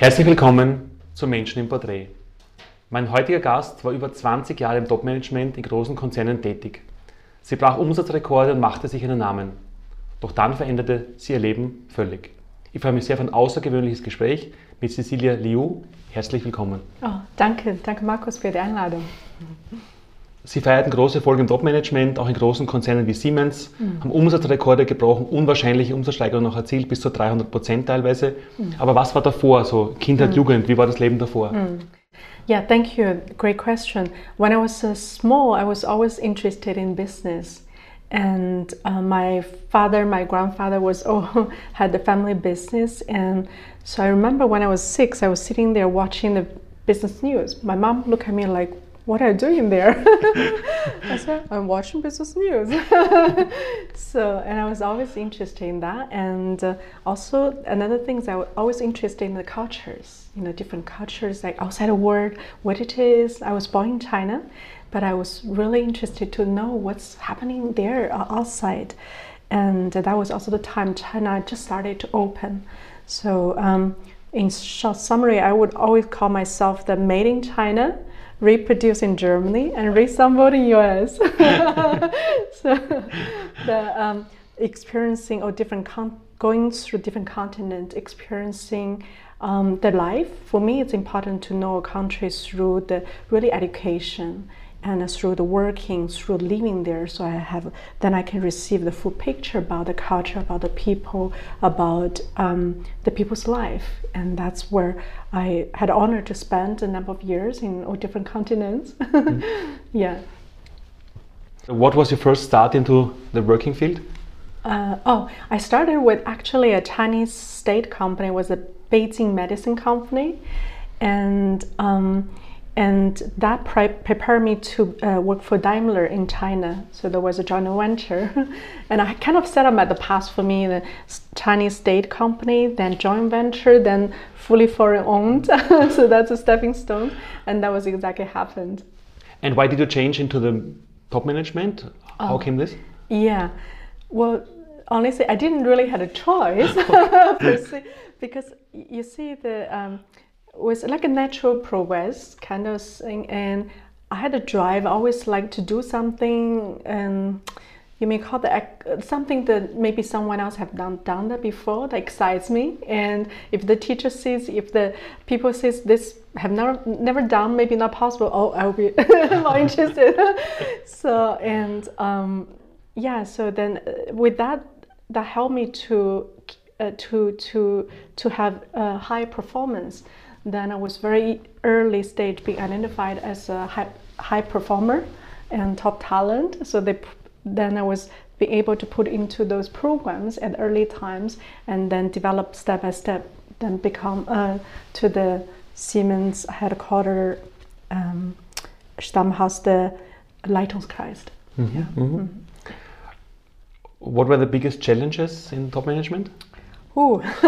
Herzlich willkommen zu Menschen im Porträt. Mein heutiger Gast war über 20 Jahre im Topmanagement in großen Konzernen tätig. Sie brach Umsatzrekorde und machte sich einen Namen. Doch dann veränderte sie ihr Leben völlig. Ich freue mich sehr auf ein außergewöhnliches Gespräch mit Cecilia Liu. Herzlich willkommen. Oh, danke, danke Markus für die Einladung. Sie feierten große Erfolge im Topmanagement, auch in großen Konzernen wie Siemens, mhm. haben Umsatzrekorde gebrochen, unwahrscheinliche Umsatzsteigerungen noch erzielt, bis zu 300 Prozent teilweise. Mhm. Aber was war davor, so Kindheit, mhm. Jugend, wie war das Leben davor? Mhm. Yeah, thank you. Great question. When I was uh, small, I was always interested in business. And uh, my father, my grandfather was oh, had the family business. And so I remember when I was six, I was sitting there watching the business news. My mom looked at me like, what are you doing there? I said, I'm watching business news. so, and I was always interested in that. And uh, also, another thing is I was always interested in the cultures, you know, different cultures, like outside the world, what it is. I was born in China, but I was really interested to know what's happening there uh, outside. And that was also the time China just started to open. So, um, in short summary, I would always call myself the made in China reproduce in Germany and reassembled in US. so the um, experiencing or different con- going through different continents, experiencing um, the life. For me, it's important to know a country through the really education and through the working, through living there, so I have then I can receive the full picture about the culture, about the people, about um, the people's life, and that's where I had honor to spend a number of years in all different continents. mm. Yeah. What was your first start into the working field? Uh, oh, I started with actually a Chinese state company. It was a Beijing medicine company, and. Um, and that pre- prepared me to uh, work for Daimler in China. So there was a joint venture, and I kind of set up at the past for me the Chinese state company, then joint venture, then fully foreign owned. so that's a stepping stone, and that was exactly happened. And why did you change into the top management? How oh, came this? Yeah, well, honestly, I didn't really have a choice because you see the. Um, was like a natural progress kind of thing and i had a drive. I always like to do something and you may call that something that maybe someone else have done done that before that excites me. And if the teacher sees if the people says this have never never done maybe not possible oh i'll be more interested. So and um, yeah so then uh, with that that helped me to uh, to to to have a high performance then I was very early stage being identified as a high, high performer and top talent. So they, then I was being able to put into those programs at early times and then develop step by step, then become uh, to the Siemens headquarter um, Stammhaus the Leitungskreis. Mm-hmm. Yeah. Mm-hmm. Mm-hmm. What were the biggest challenges in top management? Ooh,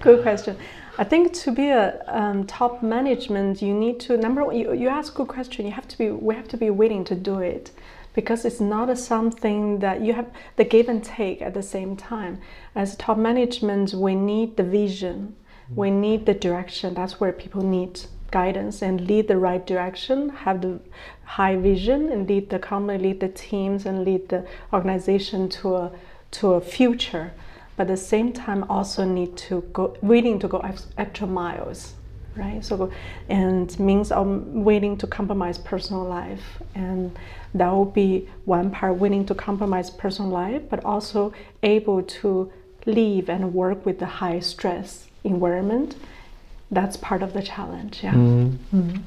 good question. I think to be a um, top management, you need to number one. You, you ask a good question. You have to be. We have to be willing to do it, because it's not a something that you have the give and take at the same time. As top management, we need the vision. We need the direction. That's where people need guidance and lead the right direction. Have the high vision and lead the company, lead the teams, and lead the organization to a to a future but at the same time also need to go willing to go extra miles right so and means i'm willing to compromise personal life and that will be one part willing to compromise personal life but also able to live and work with the high stress environment that's part of the challenge yeah mm. Mm.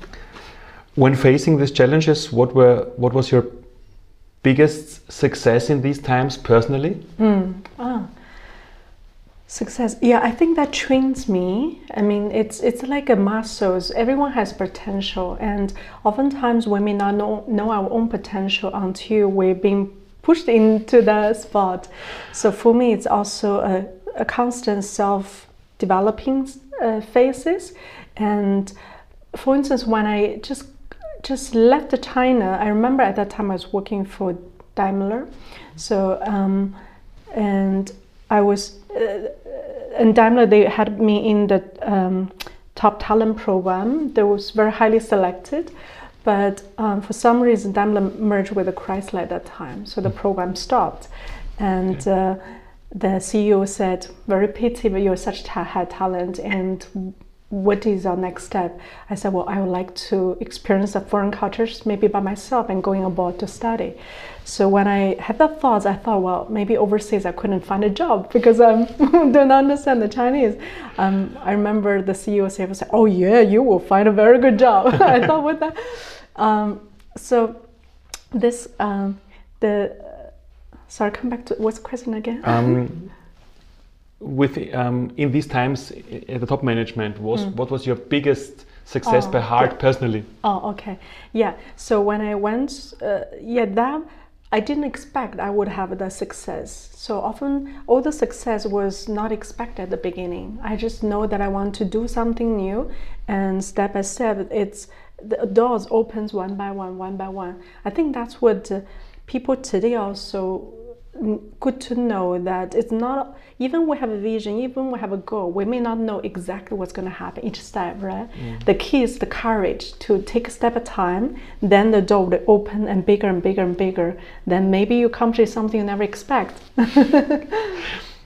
when facing these challenges what were what was your biggest success in these times personally mm. ah Success. Yeah, I think that trains me. I mean, it's it's like a muscles. Everyone has potential, and oftentimes we may not know, know our own potential until we're being pushed into the spot. So for me, it's also a, a constant self-developing uh, phases. And for instance, when I just just left the China, I remember at that time I was working for Daimler. So um, and I was uh, in Daimler, they had me in the um, top talent program. That was very highly selected, but um, for some reason, Daimler merged with a Chrysler at that time, so the program stopped, and. Okay. Uh, the CEO said, "Very pity, but you're such ta- high talent, and what is our next step?" I said, "Well, I would like to experience the foreign cultures, maybe by myself, and going abroad to study." So when I had that thoughts, I thought, well, maybe overseas I couldn't find a job because I don't understand the Chinese. Um, I remember the CEO said, "Oh yeah, you will find a very good job." I thought, what that? Um, so this um, the sorry, come back to what's the question again? With um, in these times at the top management, was what was your biggest success. Oh, by heart yeah. personally? Oh, okay. Yeah. So when I went, uh, yeah, that I didn't expect I would have the success. So often, all the success was not expected at the beginning. I just know that I want to do something new, and step by step, it's the doors opens one by one, one by one. I think that's what uh, people today also mm, good to know that it's not even we have a vision even we have a goal we may not know exactly what's going to happen each step right the key is the courage to take a step at a time then the door will open and bigger and bigger and bigger then maybe you accomplish something you never expect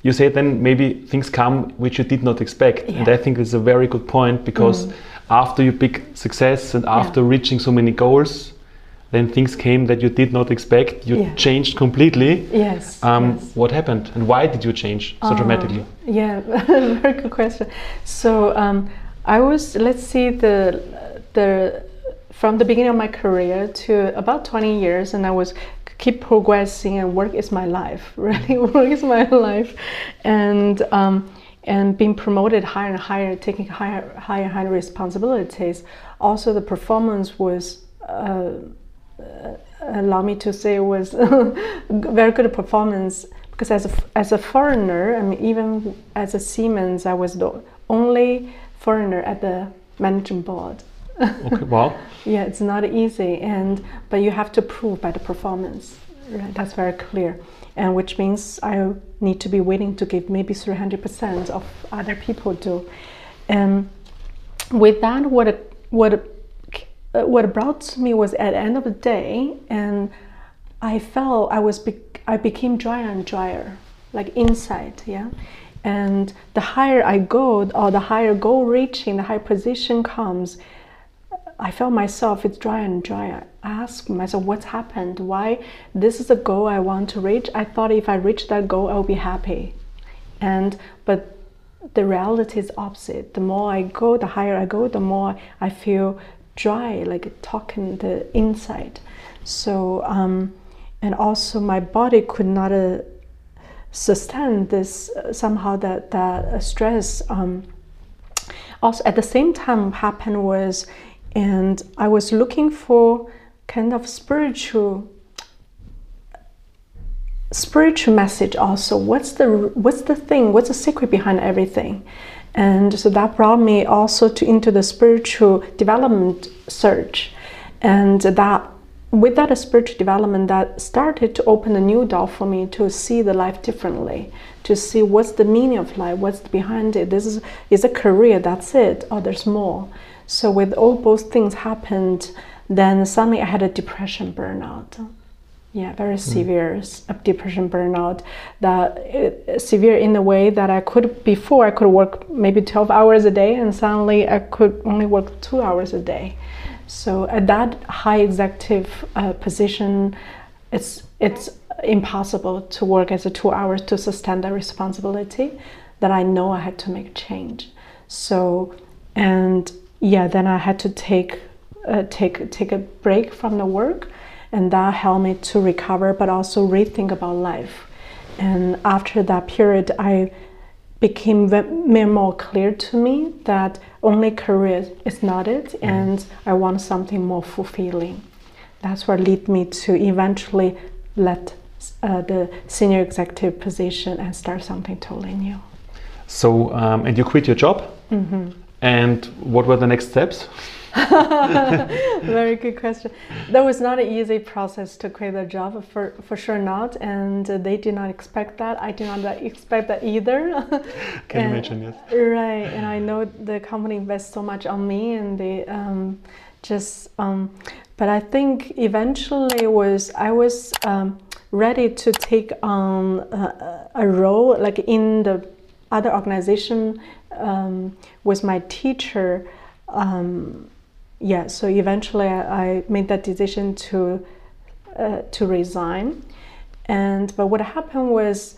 You say then maybe things come which you did not expect, and Yeah. Mm. I think it's a very good point because after you big success and after reaching so many goals, then things came that you did not expect. You Yeah. changed completely. yes, Um, yes. What happened and why did you change so Um, dramatically? Yeah, very good question. So um, I was, let's see, the the from the beginning of my career to about 20 years, and I was keep progressing, and work is my life. Really, work is my life, and um, and being promoted higher and higher, taking higher, higher, higher responsibilities. Also, the performance was. Uh, Uh, allow me to say it was very good performance because as a, as a foreigner, I mean, even as a Siemens, I was the only foreigner at the management board. Okay, wow. Yeah, it's not easy, and but you have to prove by the performance. Right, that's very clear, and which means I need to be willing to give maybe 300% of other people do. And with that, what it, what it, uh, what brought to me was at the end of the day, and I felt I was bec I became drier and drier, like inside, yeah. And the higher I go, or the higher goal reaching, the higher position comes, I felt myself it's drier and drier. I asked myself what's happened, why this is a goal I want to reach. I thought if I reach that goal, I'll be happy. And but the reality is opposite. The more I go, the higher I go, the more I feel dry, like talking the inside. So um, and also my body could not uh, sustain this uh, somehow that that uh, stress. Um, also at the same time happened was and i was looking for kind of spiritual spiritual message also what's the what's the thing what's the secret behind everything and so that brought me also to into the spiritual development search. And that with that spiritual development that started to open a new door for me to see the life differently to see what's the meaning of life what's behind it. This is is a career that's it. Or there's more. So with all those things happened then suddenly i had a depression burnout yeah very severe s- uh, depression burnout that uh, severe in the way that i could before i could work maybe 12 hours a day and suddenly i could only work two hours a day. So at that high executive uh, position it's it's impossible to work as a two hours to sustain that responsibility that i know i had to make a change. So and yeah then i had to take uh, take take a break from the work and that helped me to recover but also rethink about life and after that period i became more more clear to me that only career is not it and i want something more fulfilling that's what led me to eventually let uh, the senior executive position and start something totally new So, um, and you quit your job. Mm-hmm. And what were the next steps? Very good question. That was not an easy process to create a job, for, for sure not. And they did not expect that. I did not expect that either. Can and, imagine, yes. Right. And I know the company invests so much on me and they um, just, um, but I think eventually was, I was um, ready to take on a, a, role like in the other organization um, with my teacher um, yeah, so eventually I, made that decision to uh, to resign, and but what happened was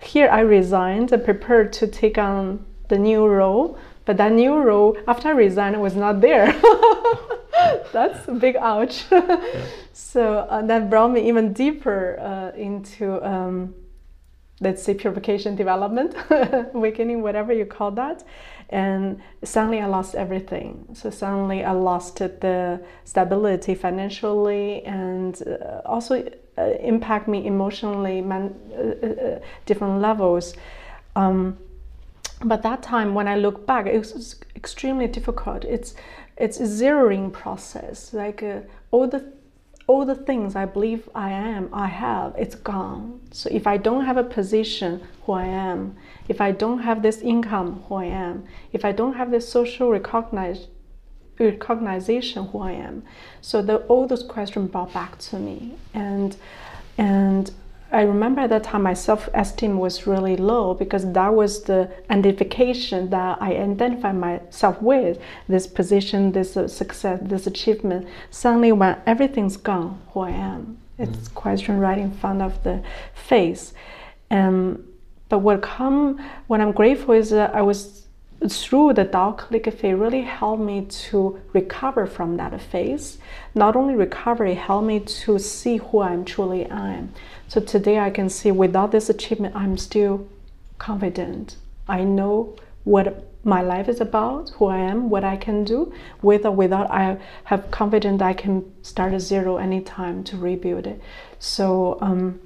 here I resigned and prepared to take on the new role, but that new role after I resigned was not there. That's a big ouch. yeah. So uh, that brought me even deeper uh, into. Um, let's say purification development, awakening, whatever you call that. And suddenly I lost everything. So suddenly I lost the stability financially and uh, also uh, impact me emotionally, man, uh, different levels. Um, but that time when I look back, it was extremely difficult. It's it's a zeroing process. Like uh, all the all the things I believe I am, I have, it's gone. So if I don't have a position, who I am, if I don't have this income, who I am, if I don't have this social recognize, recognition, who I am, so the, all those questions brought back to me, and and I remember at that time my self-esteem was really low because that was the identification that I identified myself with this position, this uh, success, this achievement. Suddenly, when everything's gone, who I am, it's mm-hmm. question right in front of the face. Um, but what come when I'm grateful is that I was through the Tao calligraphy really helped me to recover from that phase. Not only recover, it helped me to see who I'm truly am. So today I can see without this achievement, I'm still confident. I know what my life is about, who I am, what I can do. With or without, I have confidence I can start at zero anytime to rebuild it. So, um,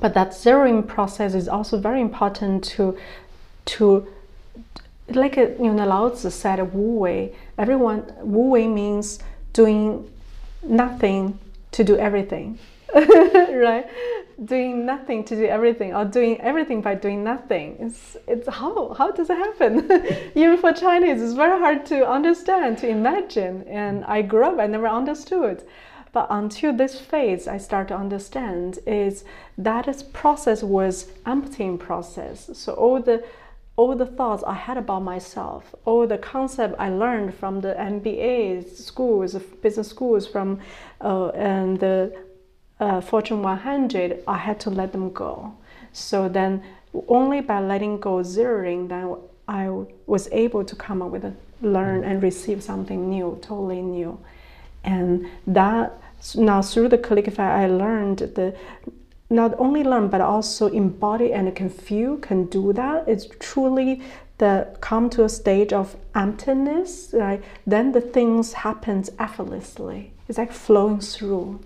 but that zeroing process is also very important to to like you know Lao Tzu said Wu Wei. Everyone Wu Wei means doing nothing to do everything. right? Doing nothing to do everything, or doing everything by doing nothing. It's it's how how does it happen? Even for Chinese, it's very hard to understand, to imagine. And I grew up, I never understood. But until this phase, I start to understand is that this process was emptying process. So all the all the thoughts I had about myself, all the concept I learned from the MBA schools, business schools, from uh, and the uh, Fortune 100, I had to let them go. So then, only by letting go, zeroing, then I was able to come up with a learn and receive something new, totally new. And that now through the calligraphy, I learned the not only learn but also embody and can feel, can do that. It's truly the come to a stage of emptiness, right? Then the things happens effortlessly. It's like flowing through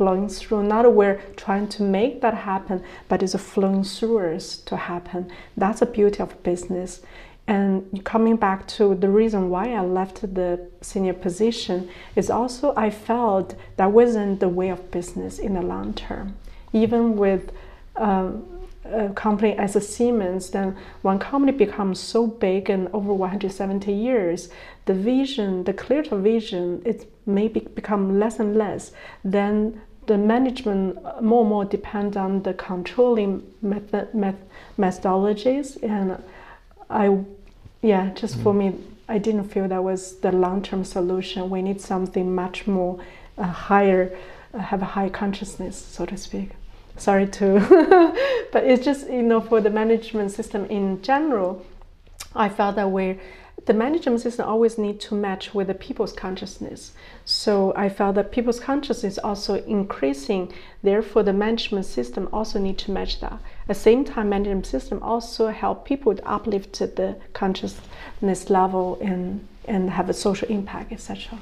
flowing through. Not we're trying to make that happen, but it's a flowing through to happen. That's the beauty of business. And coming back to the reason why I left the senior position is also I felt that wasn't the way of business in the long term. Even with um, a company as a Siemens, then when company becomes so big and over 170 years, the vision, the clear vision, it may be, become less and less. Then the management more and more depend on the controlling method, met, methodologies and i yeah just mm. for me i didn't feel that was the long-term solution we need something much more uh, higher uh, have a high consciousness so to speak sorry to but it's just you know for the management system in general i felt that we're the management system always need to match with the people's consciousness. So I felt that people's consciousness also increasing. Therefore, the management system also need to match that. At the same time, management system also help people to uplift the consciousness level and and have a social impact, etc.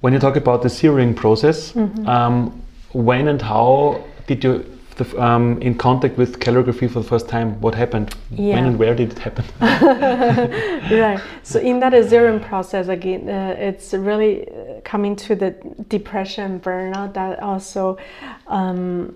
When you talk about the zeroing process, mm-hmm. um, when and how did you the, um, in contact with calligraphy for the first time? What happened? Yeah. When and where did it happen? right. So in that zeroing process again, uh, it's really uh, coming to the depression, burnout. That also, um,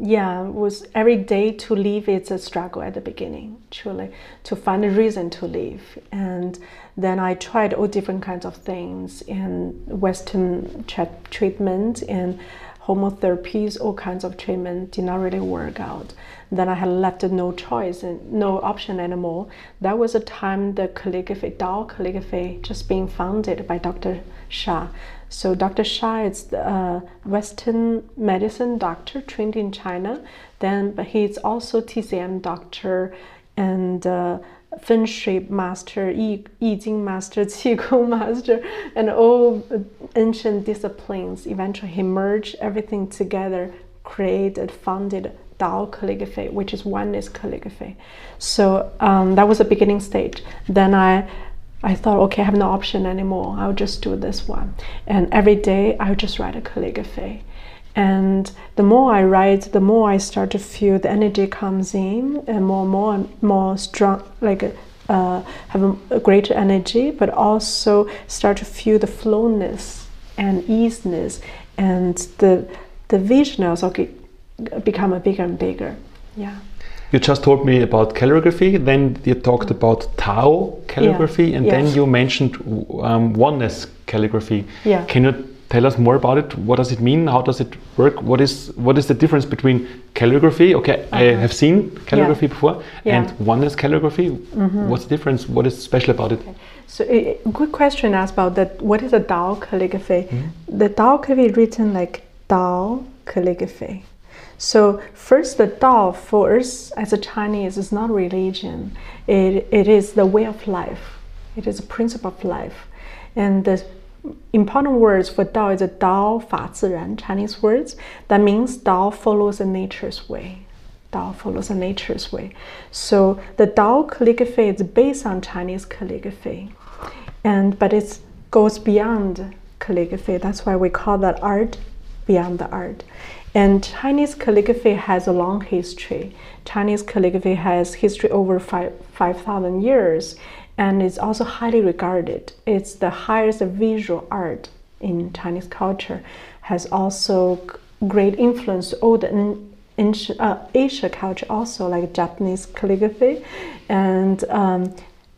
yeah, was every day to live. It's a struggle at the beginning, truly, to find a reason to live. And then I tried all different kinds of things and Western treatment and homotherapies, all kinds of treatment did not really work out. Then I had left no choice and no option anymore. That was a time the calligraphy, Dao calligraphy, just being founded by Dr. Sha. So Dr. Sha is a Western medicine doctor trained in China. Then, but he's also TCM doctor and uh, Feng Shui master, Yi, Yi Jing master, Qigong master, and all ancient disciplines. Eventually, he merged everything together, created, founded Dao calligraphy, which is oneness calligraphy. So um, that was the beginning stage. Then I, I thought, okay, I have no option anymore. I'll just do this one. And every day, I'll just write a calligraphy. And the more I write, the more I start to feel the energy comes in, and more, and more, and more strong, like uh, have a, a greater energy, but also start to feel the flowness and easiness, and the the vision also ge- become a bigger and bigger. Yeah. You just told me about calligraphy, then you talked about Tao calligraphy, and yeah. then you mentioned um, oneness calligraphy. Yeah. Can you tell us more about it? What does it mean? How does it work? What is what is the difference between calligraphy? Okay, I Uh-huh. have seen calligraphy before, Yeah. and oneness calligraphy. What's the difference? What is special about it? So, a a good question asked about that. What is a Dao calligraphy? The Dao calligraphy is written like Dao calligraphy. So, first, the Dao for us as a Chinese is not religion. It, it is the way of life. It is a principle of life, and the important words for Dao is Dao Fa Ziran Chinese words. That means Dao follows the nature's way. Dao follows the nature's way. So the Dao calligraphy is based on Chinese calligraphy, and but it goes beyond calligraphy. That's why we call that art beyond the art. And Chinese calligraphy has a long history. Chinese calligraphy has history over five five thousand years, and is also highly regarded. It's the highest visual art in Chinese culture. Has also great influence all the in uh, Asia culture also like Japanese calligraphy and um,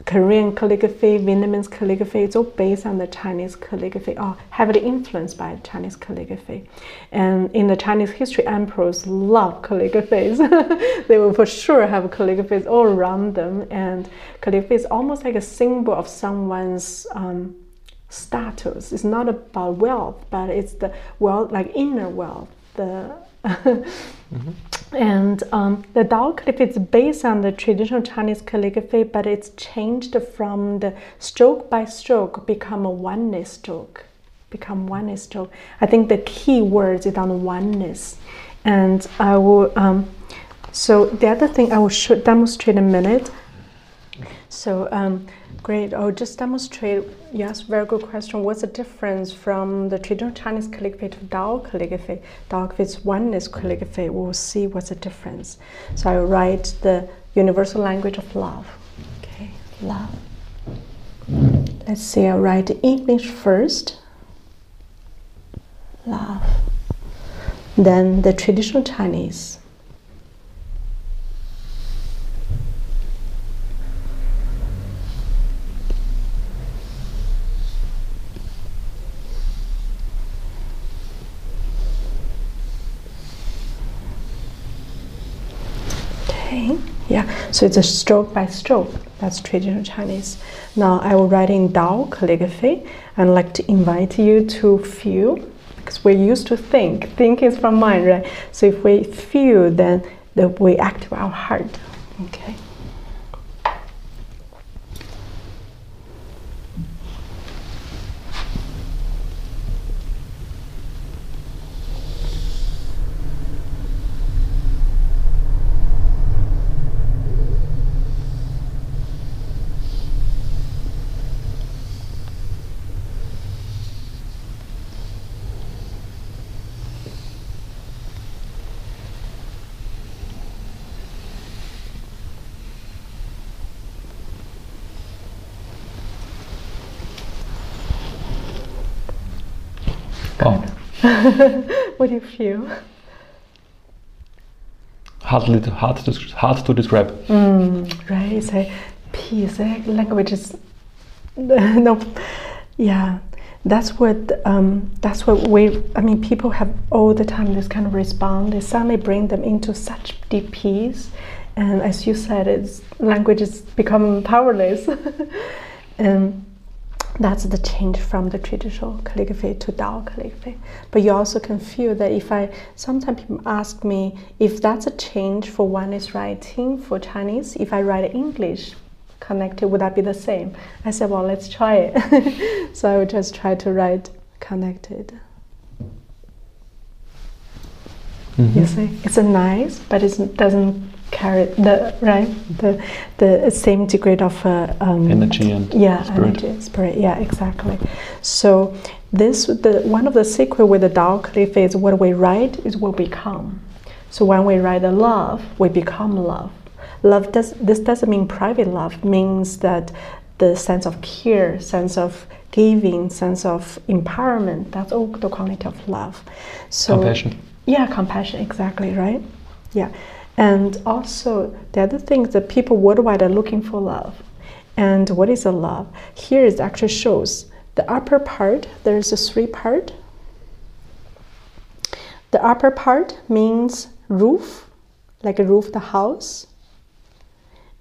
Korean calligraphy, Vietnamese calligraphy. It's all based on the Chinese calligraphy, or heavily influenced by Chinese calligraphy. And in the Chinese history, emperors love calligraphies. they will for sure have calligraphies all around them, and calligraphy is almost like a symbol of someone's. Um, status it's not about wealth but it's the wealth like inner wealth the and um, the Dao calligraphy is based on the traditional Chinese calligraphy, but it's changed from the stroke by stroke become a oneness stroke, become oneness stroke. I think the key words is on oneness, and I will. Um, so the other thing I will show, demonstrate in a minute. So um, great. I'll just demonstrate. Yes, very good question. What's the difference from the traditional Chinese calligraphy to Dao calligraphy? Dao calligraphy is oneness calligraphy. We'll see what's the difference. So I write the universal language of love. Okay, love. Let's see. I write English first. Love. Then the traditional Chinese. Okay, yeah, so it's a stroke by stroke. That's traditional Chinese. Now I will write in Dao calligraphy and like to invite you to feel because we're used to think. Think is from mind, right? So if we feel, then the, we activate our heart. Okay. what do you feel? Hard, to- hard, to, hard to describe. Right, it's peace, eh, Language is no, yeah. That's what um, that's what we. I mean, people have all the time this kind of response. They suddenly bring them into such deep peace, and as you said, it's language is become powerless, and that's the change from the traditional calligraphy to Dao calligraphy. But you also can feel that if I sometimes people ask me if that's a change for one is writing for Chinese, if I write English connected, would that be the same? I said, well, let's try it. so I would just try to write connected. Mm-hmm. You see, it's a nice, but it doesn't carry the right the the same degree of uh, um, Energy and yeah spirit. energy spirit yeah exactly. So this the one of the secret with the Tao calligraphy is what we write is what we become. So when we write the love we become love. Love does this doesn't mean private love means that the sense of care sense of giving sense of empowerment that's all the quality of love. So Compassion. yeah compassion exactly right? Yeah and also the other thing that people worldwide are looking for love. And what is a love? Here it actually shows the upper part there's a three part. The upper part means roof like a roof the house.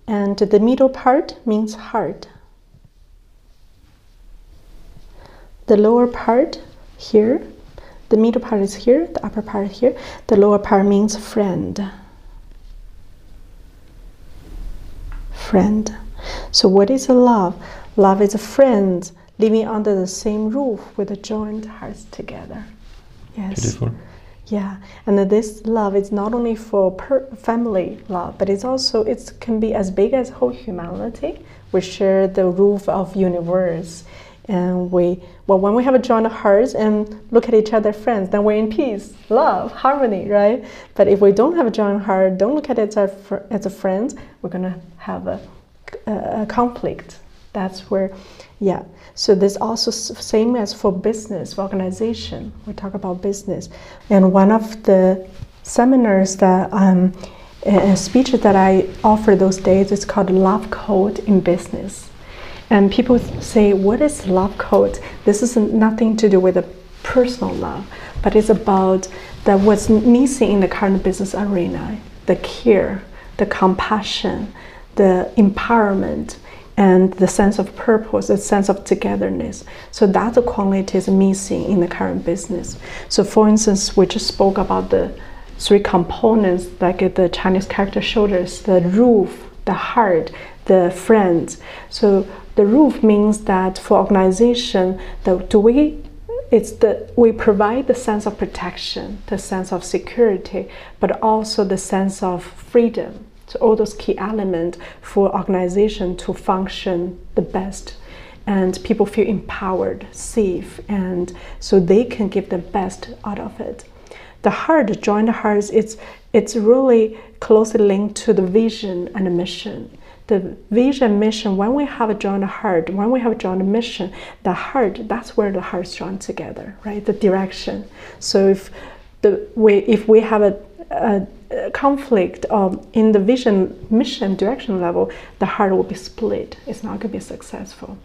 And the middle part means heart. The lower part here the middle part is here the upper part here. The lower part means friend friend. So what is a love? Love is a friend living under the same roof with a joined hearts together. Yes. Beautiful. yeah, and this love is not only for per family love, but it's also it can be as big as whole humanity. We share the roof of universe, and we well when we have a joined heart and look at each other friends, then we're in peace, love, harmony, right? But if we don't have a joined heart, don't look at it as a, as a friend, we're gonna have a, a, conflict. That's where, yeah. So there's also same as for business, for organization. We talk about business, and one of the seminars that um, a speech that I offer those days is called Love Code in Business. And people say, "What is love code?" This is nothing to do with the personal love, but it's about that what's missing in the current business arena: the care, the compassion, the empowerment, and the sense of purpose, the sense of togetherness. So that's the quality is missing in the current business. So, for instance, we just spoke about the three components, like the Chinese character shoulders, the roof, the heart, the friends. So the roof means that for organization, the, do we it's the we provide the sense of protection, the sense of security, but also the sense of freedom. So all those key elements for organization to function the best and people feel empowered, safe, and so they can give the best out of it. The heart, joint hearts, it's it's really closely linked to the vision and the mission. The vision mission, when we have a joint heart, when we have a joint mission, the heart, that's where the hearts join together, right? The direction. So if the we if we have a, a, conflict um, in the vision mission direction level, the heart will be split. It's not going to be successful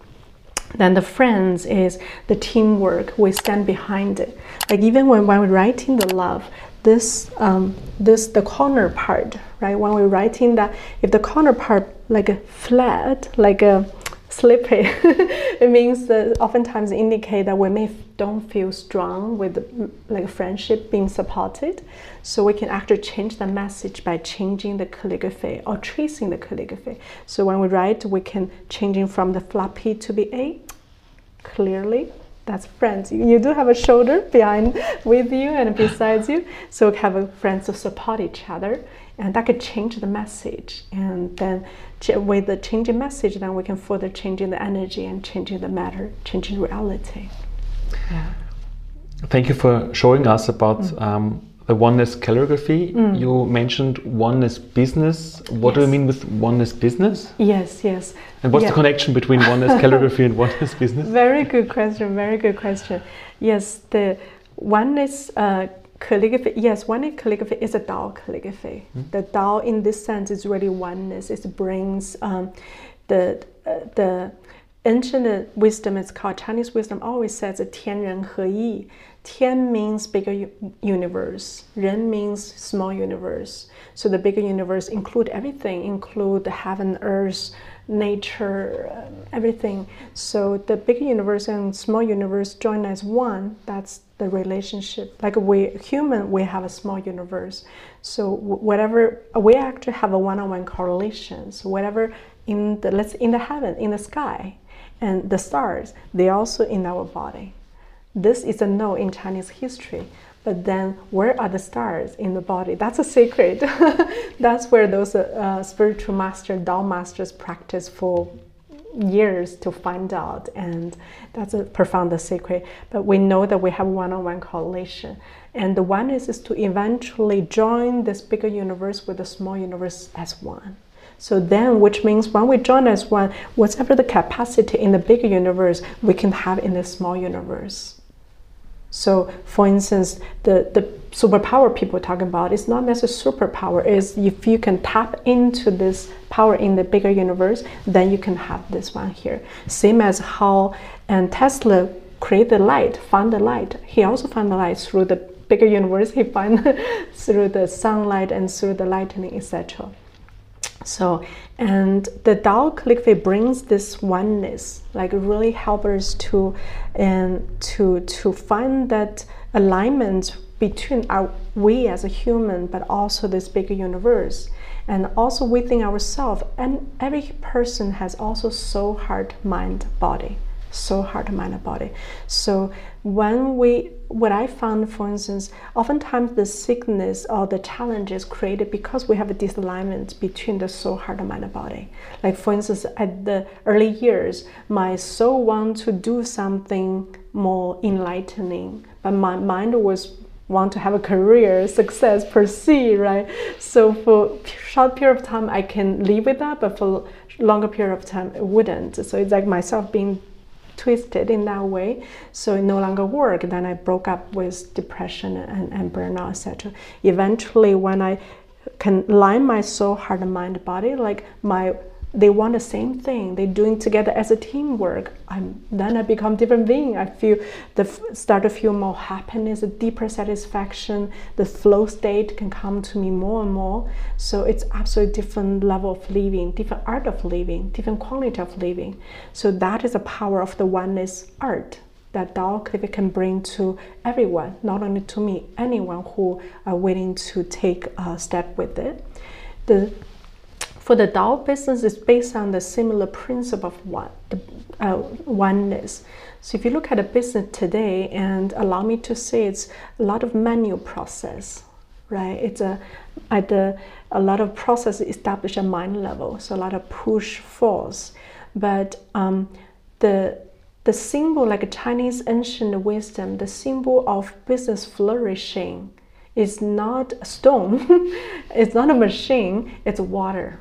then the friends is the teamwork we stand behind it like even when, when we're writing the love this um, this the corner part right? When we're writing that if the corner part like flat like a slippery it means that oftentimes indicate that we may don't feel strong with like friendship being supported. So we can actually change the message by changing the calligraphy or tracing the calligraphy so when we write we can changing from the floppy to be a clearly that's friends. You, you do have a shoulder behind with you and besides you. So have a friends to support each other. And that could change the message. And then with the changing message then we can further changing the energy and changing the matter changing reality. Yeah. Thank you for showing us about um, the oneness calligraphy. Mm. You mentioned oneness business. What yes. do you mean with oneness business? Yes, yes. And what's yeah. the connection between oneness calligraphy and oneness business? Very good question. Very good question. Yes, the oneness uh, calligraphy. Yes, oneness calligraphy is a Dao calligraphy. Mm. The Dao, in this sense, is really oneness. It brings um, the uh, the ancient wisdom. It's called Chinese wisdom. Always says "tian ren he yi." Tian means bigger universe. Ren means small universe. So the bigger universe include everything, include heaven, earth, nature, um, everything. So the bigger universe and small universe join as one. That's the relationship. Like we human, we have a small universe. So whatever we actually have a one-on-one correlation. So whatever in the let's in the heaven, in the sky, and the stars, they also in our body. This is a no in Chinese history. But then, where are the stars in the body? That's a secret. That's where those uh, spiritual master, Dao masters, practice for years to find out, and that's a profound secret. But we know that we have one-on-one correlation, and the oneness is to eventually join this bigger universe with the small universe as one. So then, which means when we join as one, whatever the capacity in the bigger universe, we can have in the small universe. So, for instance, the, the superpower people talking about is not necessarily superpower. Is if you can tap into this power in the bigger universe, then you can have this one here. Same as how and Tesla created light, found the light. He also found the light through the bigger universe. He found through the sunlight and through the lightning, etc. So, and the Tao calligraphy brings this oneness, like really help us to, and to to find that alignment between our we as a human, but also this bigger universe, and also within ourselves. And every person has also soul, heart, mind, body so heart, mind, and body. So when we, what I found, for instance, oftentimes the sickness or the challenge is created because we have a disalignment between the soul, heart, mind, and body. Like for instance, at the early years, my soul want to do something more enlightening, but my mind was want to have a career, success, per se right? So for short period of time, I can live with that, but for longer period of time, it wouldn't. So it's like myself being twisted in that way so it no longer worked. Then i broke up with depression and, and burnout etc eventually when i can line my soul heart and mind body like my they want the same thing. They're doing together as a teamwork. I'm, then i become different being. I feel the start to feel more happiness a deeper satisfaction. The flow state can come to me more and more. So it's absolutely different level of living different art of living different quality of living. So that is the power of the oneness art that Dao can bring to everyone, not only to me, anyone who are willing to take a step with it. The for the Dao business, it's based on the similar principle of one, the, uh, oneness. So if you look at a business today, and allow me to say, it's a lot of manual process, right? It's a at the a lot of process established at mind level, so a lot of push force. But um, the the symbol, like a Chinese ancient wisdom, the symbol of business flourishing is not a stone, it's not a machine, it's water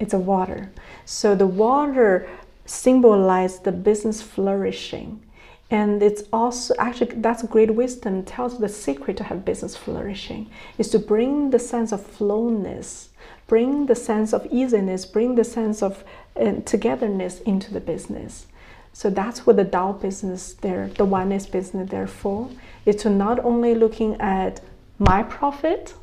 it's a water. So the water symbolizes the business flourishing. And it's also actually that's great wisdom tells the secret to have business flourishing is to bring the sense of flowness, bring the sense of easiness, bring the sense of uh, togetherness into the business. So that's what the Dao business there, the oneness business therefore, is to not only looking at my profit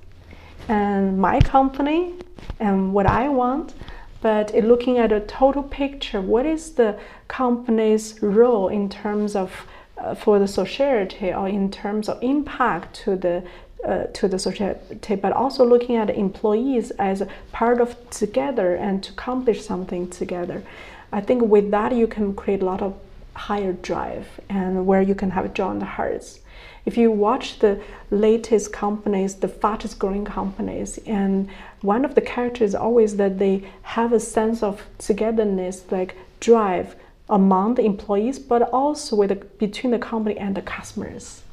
and my company and what I want, but looking at a total picture, what is the company's role in terms of uh, for the society or in terms of impact to the uh, to the society, but also looking at employees as part of together and to accomplish something together. I think with that you can create a lot of higher drive and where you can have joy in the hearts if you watch the latest companies, the fastest growing companies, and one of the characters always that they have a sense of togetherness, like drive among the employees, but also with the, between the company and the customers.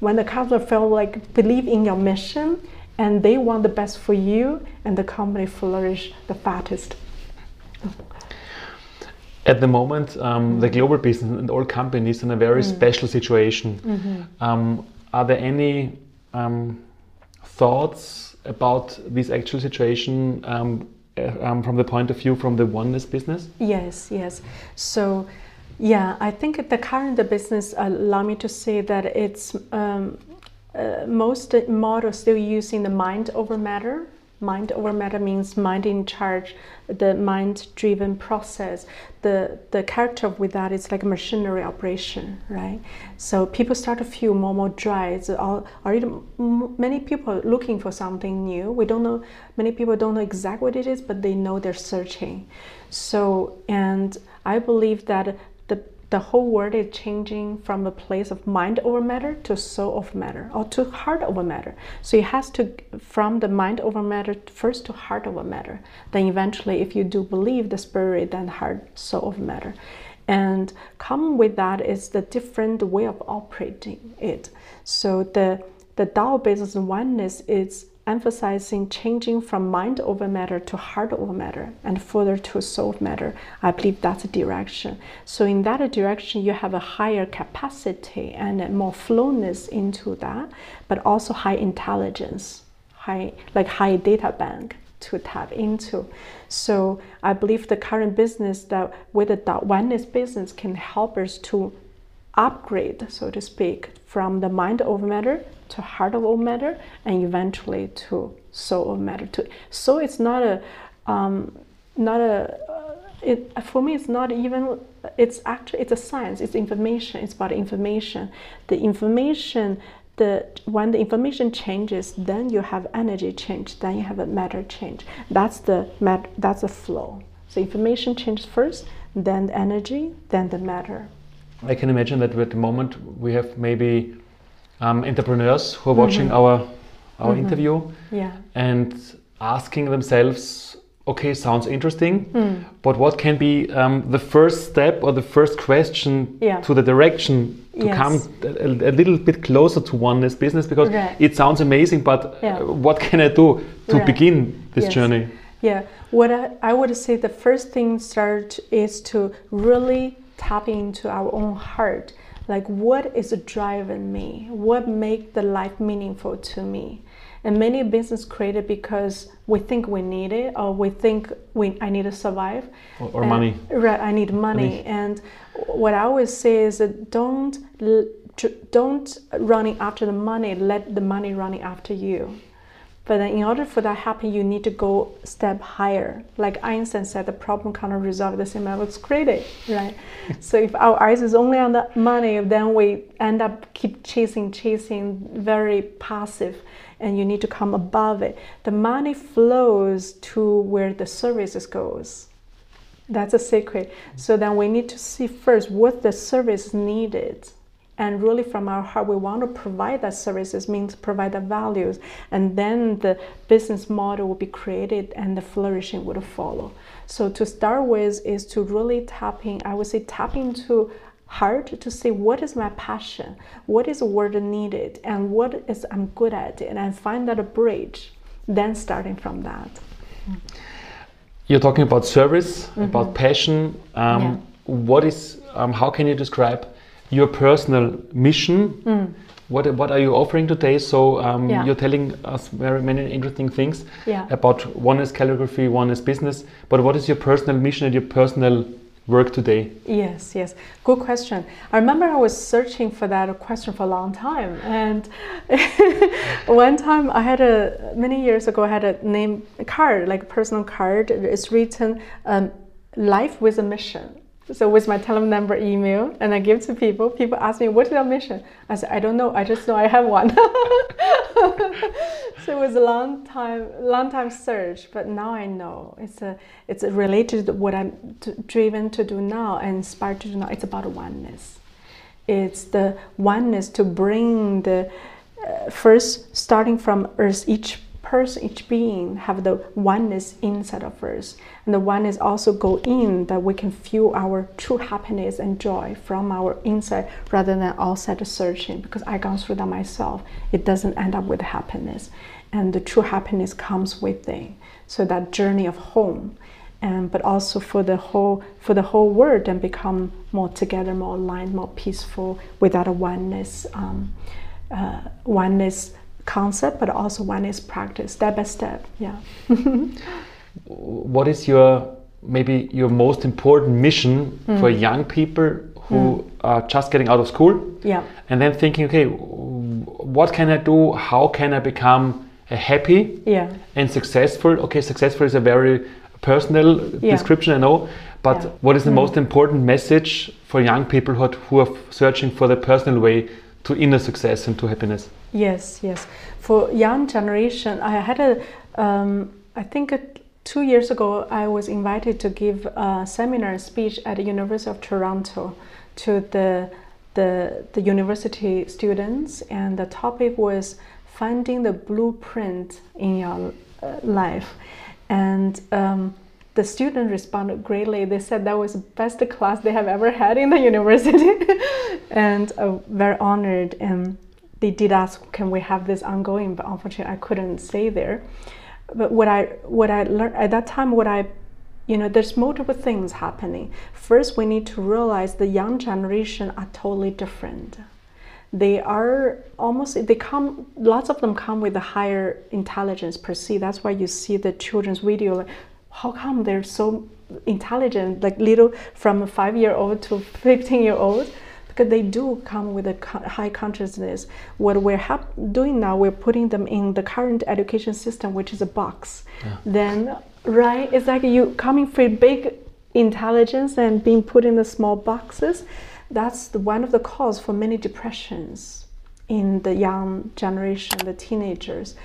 When the customer feel like believe in your mission and they want the best for you, and the company flourish the fastest. At the moment, um, the global business and all companies in a very special situation. Um, are there any um, thoughts about this actual situation um, uh, um, from the point of view from the oneness business? Yes, yes. So, yeah, I think the current business allow me to say that it's um, uh, most models still using the mind over matter. Mind over matter means mind in charge, the mind-driven process. The the character with that is like a machinery operation, right? So people start to feel more more dry. It's already m- many people looking for something new. We don't know. Many people don't know exactly what it is, but they know they're searching. So and I believe that the whole world is changing from a place of mind over matter to soul over matter or to heart over matter. So it has to from the mind over matter first to heart over matter. Then eventually, if you do believe the spirit, then heart, soul over matter. And come with that is the different way of operating it. So the the Tao business oneness is emphasizing changing from mind over matter to heart over matter and further to soul matter. I believe that's a direction. So in that direction, you have a higher capacity and more flowness into that, but also high intelligence, high like high data bank to tap into. So I believe the current business that with the oneness business can help us to upgrade, so to speak, from the mind over matter to heart over matter, and eventually to soul of matter. To so it's not a um, not a uh, it for me it's not even it's actually it's a science. It's information. It's about information. The information the when the information changes then you have energy change. Then you have a matter change. That's the mat that's the flow. So information changes first then the energy then the matter. I can imagine that at the moment we have maybe um, entrepreneurs who are watching our our interview yeah and asking themselves, okay, sounds interesting, but what can be um, the first step or the first question Yeah. to the direction to Yes. come a, a little bit closer to oneness business? Because Right. it sounds amazing, but Yeah. uh, what can I do to Right. begin this Yes. journey? Yeah, what I, I would say the first thing start is to really tap into our own heart. Like what is driving me? What make the life meaningful to me? And many business created because we think we need it or we think we I need to survive. Or, or And- money? Right, I need money. Money. And what I always say is that don't don't running after the money. Let the money running after you. But then in order for that happen, you need to go step higher. Like Einstein said, the problem cannot resolve the same as created, right? so if our eyes is only on the money, then we end up keep chasing, chasing, very passive, and you need to come above it. The money flows to where the services goes. That's a secret. So then we need to see first what the service needed. And really from our heart, we want to provide that services, means provide the values. And then the business model will be created and the flourishing would follow. So to start with is to really tapping, I would say tap into heart to see what is my passion, what is the word needed, and what is I'm good at, and I find that a bridge. Then starting from that. You're talking about service, about passion. Um, Mm-hmm. Yeah. What is? Um, how can you describe your personal mission? What What are you offering today? So um, Mm. Yeah. you're telling us very many interesting things Yeah. about oneness calligraphy, oneness business. But what is your personal mission and your personal work today? Yes, yes. Good question. I remember I was searching for that question for a long time. And one time I had a, many years ago, I had a name card, like a personal card. It's written, um, Life with a Mission. So with my telephone number, email, and I give to people. People ask me, "What is your mission?" I said, "I don't know. I just know I have one." so it was a long time, long time search, but now I know it's a, it's a related to what I'm driven to do now and inspired to do now. It's about oneness. It's the oneness to bring the uh, first starting from Earth, each person, each being have the oneness inside of us, and the oneness also go in that we can feel our true happiness and joy from our inside rather than outside searching. Because I gone through that myself, it doesn't end up with happiness, and the true happiness comes within. So that journey of home. and but also for the whole for the whole world and become more together, more aligned, more peaceful without a oneness um, uh, oneness concept, but also oneness practice, step by step. Yeah. what is your maybe your most important mission Mm. for young people who are just getting out of school Yeah. and then thinking, okay, what can I do? How can I become a happy Yeah. and successful? Okay, successful is a very personal Yeah. description, I know, but Yeah. what is the most important message for young people who are, who are searching for the personal way to inner success and to happiness? Yes, yes. For young generation, I had a, um, I think uh, two years ago, I was invited to give a seminar speech at the University of Toronto to the, the, the university students, and the topic was finding the blueprint in your uh, life. And um, the student responded greatly. They said that was the best class they have ever had in the university, and uh, very honored. And they did ask, "Can we have this ongoing?" But unfortunately, I couldn't stay there. But what I what I learned at that time, what I you know, there's multiple things happening. First, we need to realize the young generation are totally different they are almost they come lots of them come with a higher intelligence per se that's why you see the children's video like how come they're so intelligent like little from a five year old to 15 year old because they do come with a high consciousness. What we're hap- doing now we're putting them in the current education system which is a box. Then right it's like you coming from big intelligence and being put in the small boxes that's the, one of the cause for many depressions in the young generation, the teenagers.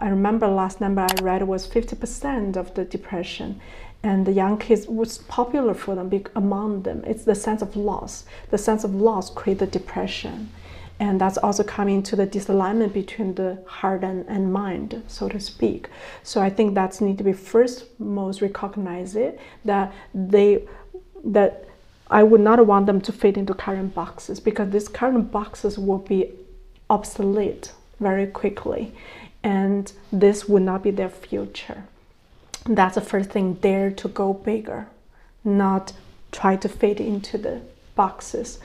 I remember last number I read was 50% of the depression, and the young kids was popular for them among them. It's the sense of loss. The sense of loss create the depression, and that's also coming to the disalignment between the heart and, and mind, so to speak. So I think that's need to be first most recognize it that they that I would not want them to fit into current boxes because these current boxes will be obsolete very quickly and this would not be their future. That's the first thing, dare to go bigger, not try to fit into the boxes.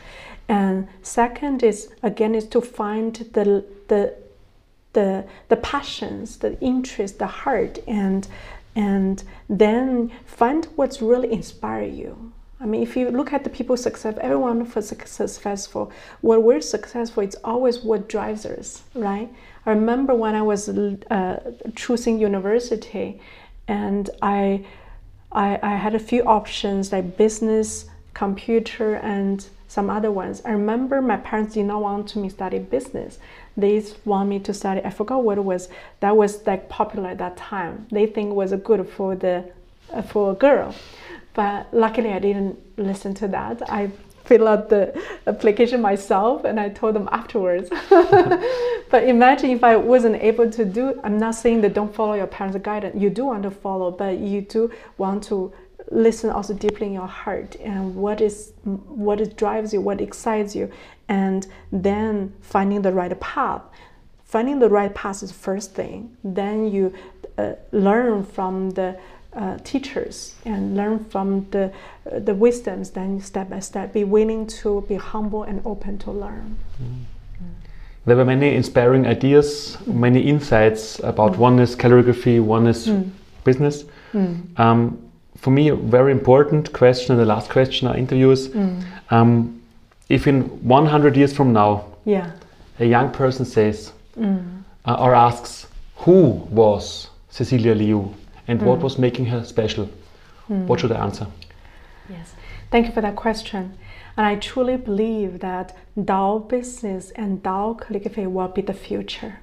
And second is again is to find the the the the passions, the interest, the heart, and and then find what's really inspire you. I mean, if you look at the people success, everyone was successful. What we're successful, it's always what drives us, right? I remember when I was uh, choosing university, and I, I, I had a few options like business, computer, and some other ones. I remember my parents did not want me study business. They want me to study. I forgot what it was. That was like popular at that time. They think it was good for the uh, for a girl. But luckily, I didn't listen to that. I filled out the application myself and I told them afterwards. but imagine if I wasn't able to do I'm not saying that don't follow your parents' guidance. You do want to follow, but you do want to listen also deeply in your heart and what is what is drives you, what excites you, and then finding the right path. Finding the right path is first thing. Then you uh, learn from the uh, teachers and learn from the uh, the wisdoms. Then step by step, be willing to be humble and open to learn. There were many inspiring ideas, many insights about oneness calligraphy, one oneness business. Um, for me, a very important question, and the last question I interviews, um, if in 100 years from now, Yeah. a young person says uh, or asks, who was Cecilia Liu and what hmm. was making her special, hmm. what should I answer? Yes. Thank you for that question. And I truly believe that Dao business and Dao calligraphy will be the future.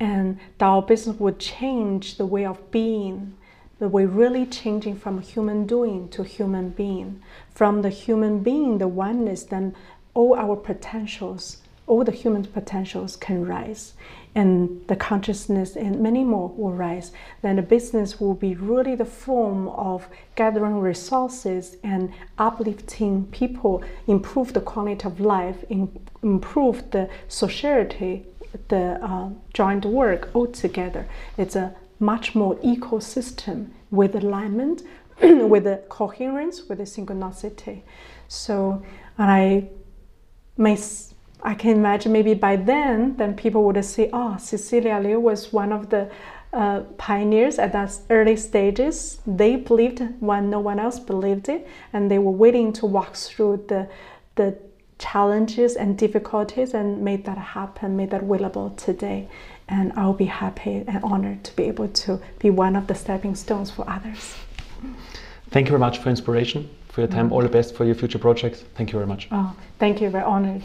And Dao business would change the way of being, the way really changing from human doing to human being. From the human being, the oneness, then all our potentials, all the human potentials can rise. And the consciousness and many more will rise. Then the business will be really the form of gathering resources and uplifting people, improve the quality of life, improve the society, the uh, joint work all together. It's a much more ecosystem with alignment, with the coherence, with the synchronicity. So, and I may, I can imagine maybe by then, then people would say, oh, Cecilia Liu was one of the uh, pioneers at that early stages. They believed when no one else believed it, and they were willing to walk through the the challenges and difficulties and made that happen, made that willable today. And I'll be happy and honored to be able to be one of the stepping stones for others. Thank you very much for inspiration, for your time. All the best for your future projects. Thank you very much. Oh, thank you. Very honored.